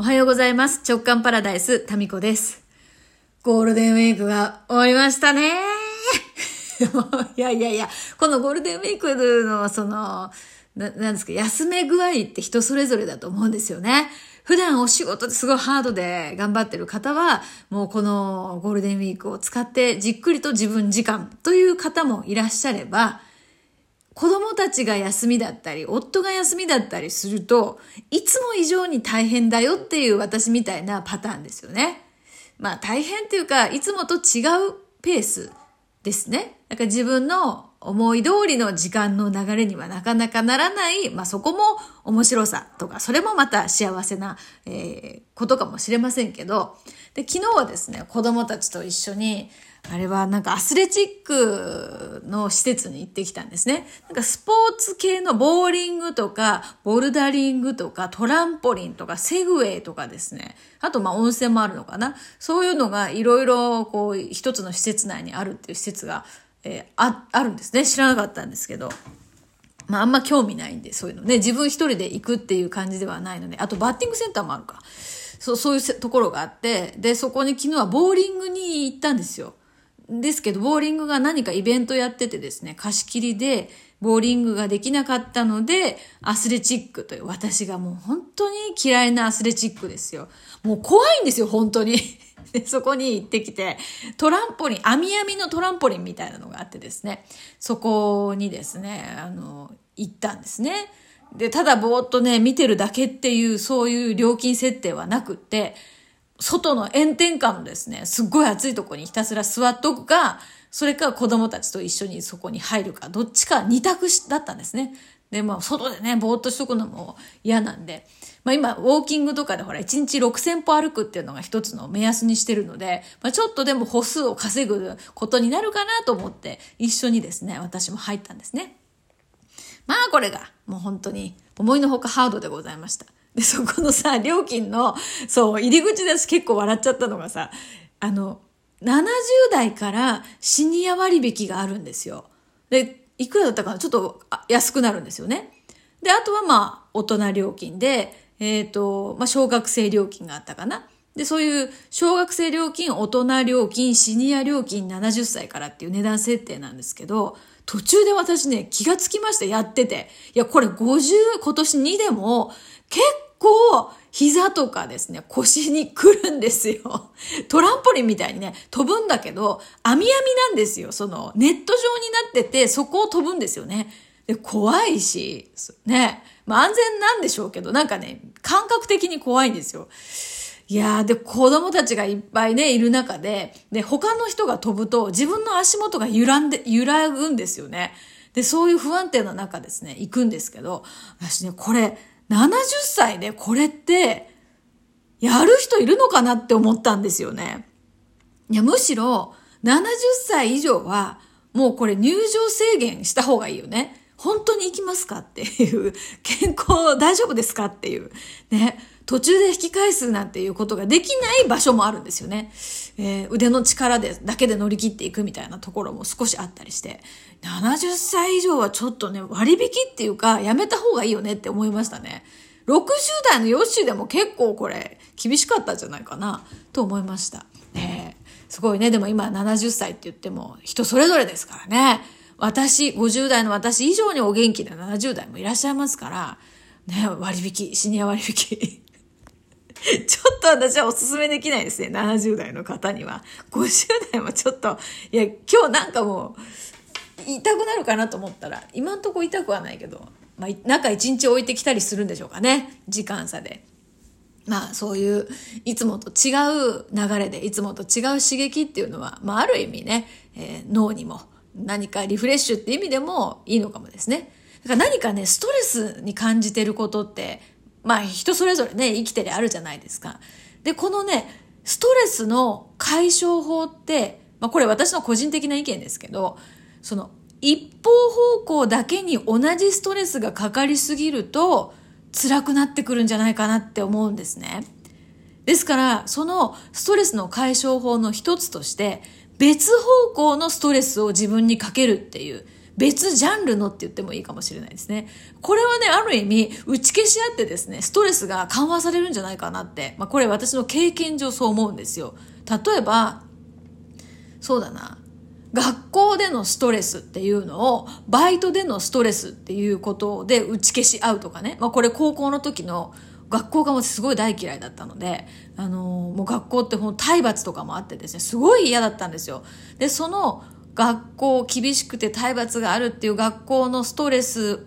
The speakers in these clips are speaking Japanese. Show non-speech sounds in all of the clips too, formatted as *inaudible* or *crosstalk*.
おはようございます。直感パラダイス、タミコです。ゴールデンウィークが終わりましたね。*laughs* いやいやいや、このゴールデンウィークの、その、ななんですか、休め具合って人それぞれだと思うんですよね。普段お仕事ですごいハードで頑張ってる方は、もうこのゴールデンウィークを使ってじっくりと自分時間という方もいらっしゃれば、子供たちが休みだったり、夫が休みだったりすると、いつも以上に大変だよっていう私みたいなパターンですよね。まあ大変っていうか、いつもと違うペースですね。だか自分の思い通りの時間の流れにはなかなかならない、まあそこも面白さとか、それもまた幸せな、えー、ことかもしれませんけど、で、昨日はですね、子供たちと一緒に、あれはなんかアスレチックの施設に行ってきたんですね。なんかスポーツ系のボーリングとか、ボルダリングとか、トランポリンとか、セグウェイとかですね。あとまあ温泉もあるのかな。そういうのがいろいろこう一つの施設内にあるっていう施設が、えー、あ、あるんですね。知らなかったんですけど。まああんま興味ないんで、そういうのね。自分一人で行くっていう感じではないので。あとバッティングセンターもあるか。そう、そういうところがあって、で、そこに昨日はボーリングに行ったんですよ。ですけど、ボーリングが何かイベントやっててですね、貸し切りで、ボーリングができなかったので、アスレチックという、私がもう本当に嫌いなアスレチックですよ。もう怖いんですよ、本当に。*laughs* そこに行ってきて、トランポリン、網網のトランポリンみたいなのがあってですね、そこにですね、あの、行ったんですね。で、ただぼーっとね、見てるだけっていう、そういう料金設定はなくって、外の炎天下のですね、すっごい暑いとこにひたすら座っとくか、それか子供たちと一緒にそこに入るか、どっちか二択だったんですね。で、まあ、外でね、ぼーっとしとくのも嫌なんで、まあ今、ウォーキングとかでほら、1日6000歩歩くっていうのが一つの目安にしてるので、まあちょっとでも歩数を稼ぐことになるかなと思って、一緒にですね、私も入ったんですね。まあこれが、もう本当に思いのほかハードでございました。で、そこのさ、料金の、そう、入り口で私結構笑っちゃったのがさ、あの、70代からシニア割引があるんですよ。で、いくらだったかな？ちょっと安くなるんですよね。で、あとはまあ、大人料金で、えっ、ー、と、まあ、小学生料金があったかな？で、そういう小学生料金、大人料金、シニア料金70歳からっていう値段設定なんですけど、途中で私ね、気がつきました、やってて。いや、これ50、今年2でも、結構膝とかですね、腰に来るんですよ。*laughs* トランポリンみたいにね、飛ぶんだけど、網網なんですよ。その、ネット状になってて、そこを飛ぶんですよね。で、怖いし、ね。まあ安全なんでしょうけど、なんかね、感覚的に怖いんですよ。いやー、で、子供たちがいっぱいね、いる中で、で、他の人が飛ぶと、自分の足元が揺らんで、揺らぐんですよね。で、そういう不安定な中ですね、行くんですけど、私ね、これ、70歳でこれって、やる人いるのかなって思ったんですよね。いや、むしろ、70歳以上は、もうこれ入場制限した方がいいよね。本当に行きますかっていう、健康大丈夫ですかっていう、ね。途中で引き返すなんていうことができない場所もあるんですよね。えー、腕の力で、だけで乗り切っていくみたいなところも少しあったりして、70歳以上はちょっとね、割引っていうか、やめた方がいいよねって思いましたね。60代のヨッシーでも結構これ、厳しかったんじゃないかな、と思いました。ねすごいね。でも今70歳って言っても人それぞれですからね。私、50代の私以上にお元気な70代もいらっしゃいますから、ね、割引、シニア割引。*laughs* ちょっと私はお勧めできないですね。70代の方には。50代もちょっと、いや、今日なんかもう、痛くなるかなと思ったら、今んとこ痛くはないけど、まあ、中1日置いてきたりするんでしょうかね。時間差で。まあそういういつもと違う流れでいつもと違う刺激っていうのは、まあある意味ね、えー、脳にも何かリフレッシュって意味でもいいのかもですね。だから何かね、ストレスに感じてることってまあ人それぞれね、生きてりあるじゃないですか。で、このね、ストレスの解消法って、まあこれ私の個人的な意見ですけど、その一方方向だけに同じストレスがかかりすぎると辛くなってくるんじゃないかなって思うんですね。ですから、そのストレスの解消法の一つとして、別方向のストレスを自分にかけるっていう、別ジャンルのって言ってもいいかもしれないですね。これはね、ある意味、打ち消し合ってですね、ストレスが緩和されるんじゃないかなって、まあ、これ私の経験上そう思うんですよ。例えば、そうだな、学校でのストレスっていうのを、バイトでのストレスっていうことで打ち消し合うとかね。まあ、これ高校の時の学校がもうすごい大嫌いだったので、あのー、もう学校ってほん体罰とかもあってですね、すごい嫌だったんですよ。で、その学校厳しくて体罰があるっていう学校のストレス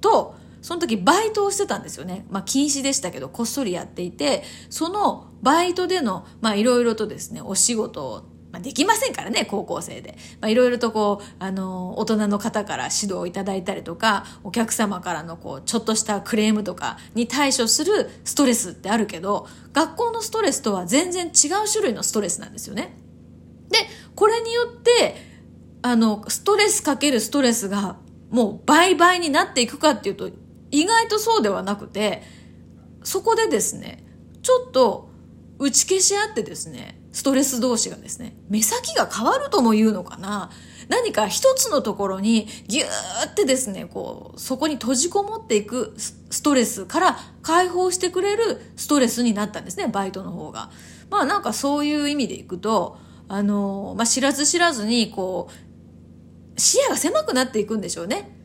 と、その時バイトをしてたんですよね。まあ禁止でしたけど、こっそりやっていて、そのバイトでの、まあいろいろとですね、お仕事をまあ、できませんからね、高校生で。まあ、いろいろとこう、あの、大人の方から指導をいただいたりとか、お客様からのこう、ちょっとしたクレームとかに対処するストレスってあるけど、学校のストレスとは全然違う種類のストレスなんですよね。で、これによって、あの、ストレスかけるストレスが、もう倍々になっていくかっていうと、意外とそうではなくて、そこでですね、ちょっと打ち消し合ってですね、ストレス同士がですね、目先が変わるとも言うのかな。何か一つのところにギューってですね、こう、そこに閉じこもっていくストレスから解放してくれるストレスになったんですね、バイトの方が。まあなんかそういう意味でいくと、あの、まあ知らず知らずにこう、視野が狭くなっていくんでしょうね。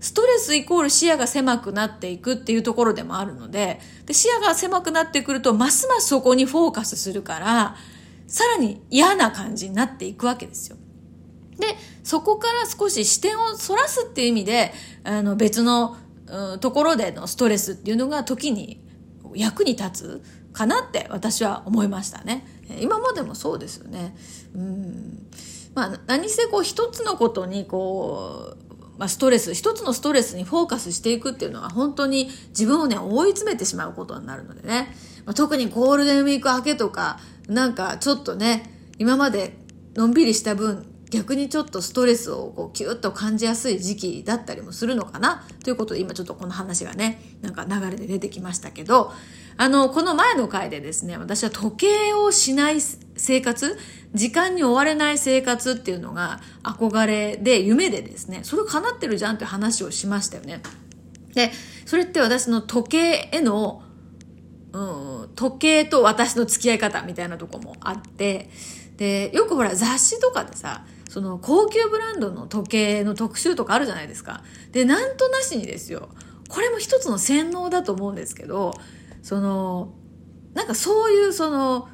ストレスイコール視野が狭くなっていくっていうところでもあるので、で視野が狭くなってくると、ますますそこにフォーカスするから、さらに嫌な感じになっていくわけですよ。で、そこから少し視点をそらすっていう意味で、あの別の、ところでのストレスっていうのが時に役に立つかなって私は思いましたね。今までもそうですよね。うん。まあ何せこう一つのことにこう、まあ、ストレス、一つのストレスにフォーカスしていくっていうのは本当に自分をね、追い詰めてしまうことになるのでね。まあ、特にゴールデンウィーク明けとか、なんかちょっとね、今までのんびりした分、逆にちょっとストレスをこうキュッと感じやすい時期だったりもするのかなということで今ちょっとこの話がね、なんか流れで出てきましたけど、あの、この前の回でですね、私は時計をしない生活、時間に追われない生活っていうのが憧れで、夢でですね、それ叶ってるじゃんって話をしましたよね。で、それって私の時計へのうん、時計と私の付き合い方みたいなとこもあって、で、よくほら雑誌とかでさ、その高級ブランドの時計の特集とかあるじゃないですか。で、なんとなしにですよ。これも一つの洗脳だと思うんですけど、その、なんかそういうその、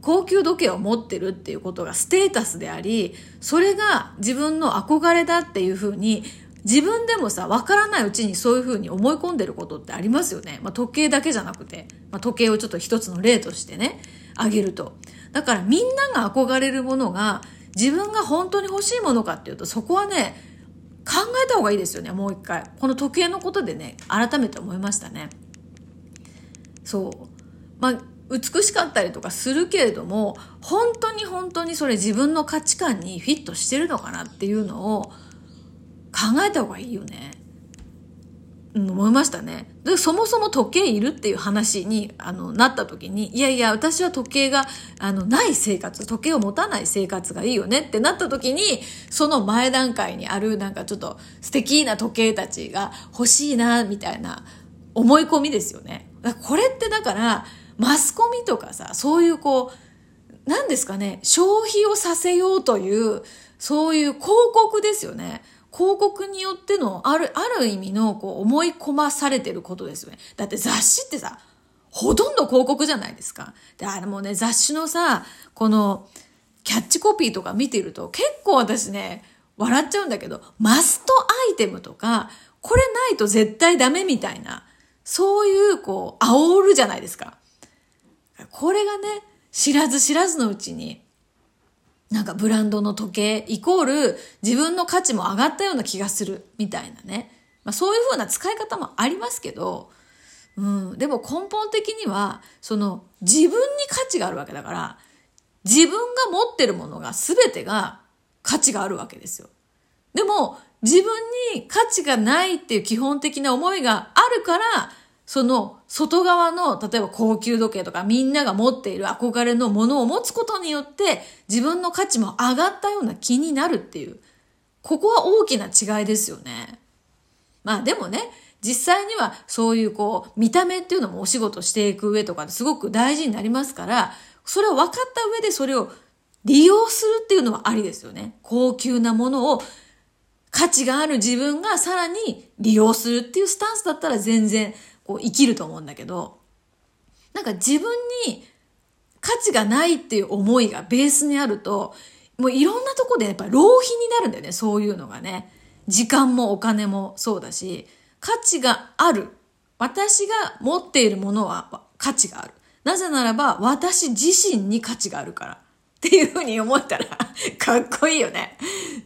高級時計を持ってるっていうことがステータスであり、それが自分の憧れだっていうふうに自分でもさ、わからないうちにそういうふうに思い込んでることってありますよね。まあ、時計だけじゃなくて、まあ、時計をちょっと一つの例としてね、あげると。だからみんなが憧れるものが自分が本当に欲しいものかっていうと、そこはね、考えた方がいいですよね、もう一回。この時計のことでね、改めて思いましたね。そう。まあ、美しかったりとかするけれども、本当に本当にそれ自分の価値観にフィットしてるのかなっていうのを、考えた方がいいよね。うん、思いましたね。で、そもそも時計いるっていう話に、あの、なった時に、いやいや、私は時計が、あの、ない生活、時計を持たない生活がいいよねってなった時に、その前段階にある、なんかちょっと素敵な時計たちが欲しいな、みたいな思い込みですよね。これってだから、マスコミとかさ、そういうこう、何ですかね、消費をさせようという、そういう広告ですよね。広告によってのある、ある意味のこう思い込まされてることですよね。だって雑誌ってさ、ほとんど広告じゃないですか。で、あれもね、雑誌のさ、この、キャッチコピーとか見てると結構私ね、笑っちゃうんだけど、マストアイテムとか、これないと絶対ダメみたいな、そういう、こう、煽るじゃないですか。これがね、知らず知らずのうちに、なんかブランドの時計イコール自分の価値も上がったような気がするみたいなね。まあそういうふうな使い方もありますけど、うん、でも根本的には、その自分に価値があるわけだから、自分が持ってるものが全てが価値があるわけですよ。でも自分に価値がないっていう基本的な思いがあるから、その外側の、例えば高級時計とかみんなが持っている憧れのものを持つことによって自分の価値も上がったような気になるっていう。ここは大きな違いですよね。まあでもね、実際にはそういうこう、見た目っていうのもお仕事していく上とかすごく大事になりますから、それを分かった上でそれを利用するっていうのはありですよね。高級なものを価値がある自分がさらに利用するっていうスタンスだったら全然こう生きると思うんだけど、なんか自分に価値がないっていう思いがベースにあると、もういろんなとこでやっぱ浪費になるんだよね、そういうのがね。時間もお金もそうだし、価値がある。私が持っているものは価値がある。なぜならば私自身に価値があるから。っていうふうに思ったら *laughs* かっこいいよね。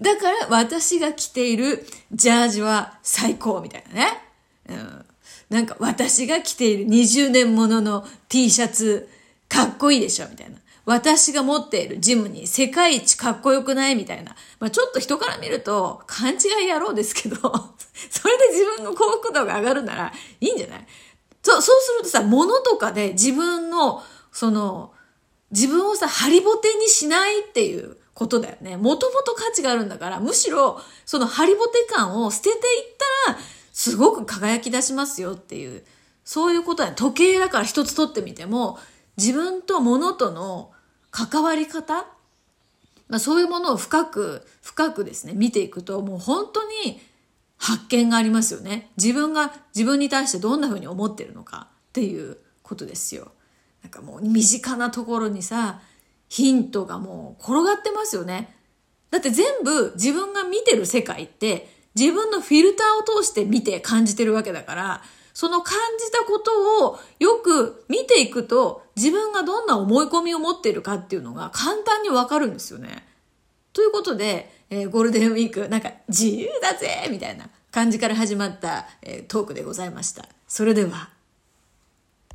だから私が着ているジャージは最高みたいなね。うん、なんか私が着ている20年ものの T シャツかっこいいでしょみたいな。私が持っているジムに世界一かっこよくないみたいな。まあちょっと人から見ると勘違い野郎ですけど、*laughs* それで自分の幸福度が上がるならいいんじゃない？そう、そうするとさ、物とかで自分の、その、自分をさ、ハリボテにしないっていうことだよね。もともと価値があるんだから、むしろ、そのハリボテ感を捨てていったら、すごく輝き出しますよっていう、そういうことだ時計だから一つ取ってみても、自分と物との関わり方、まあ、そういうものを深く、深くですね、見ていくと、もう本当に発見がありますよね。自分が自分に対してどんな風に思ってるのかっていうことですよ。なんかもう身近なところにさ、ヒントがもう転がってますよね。だって全部自分が見てる世界って自分のフィルターを通して見て感じてるわけだから、その感じたことをよく見ていくと自分がどんな思い込みを持ってるかっていうのが簡単にわかるんですよね。ということで、えー、ゴールデンウィークなんか自由だぜみたいな感じから始まった、えー、トークでございました。それでは。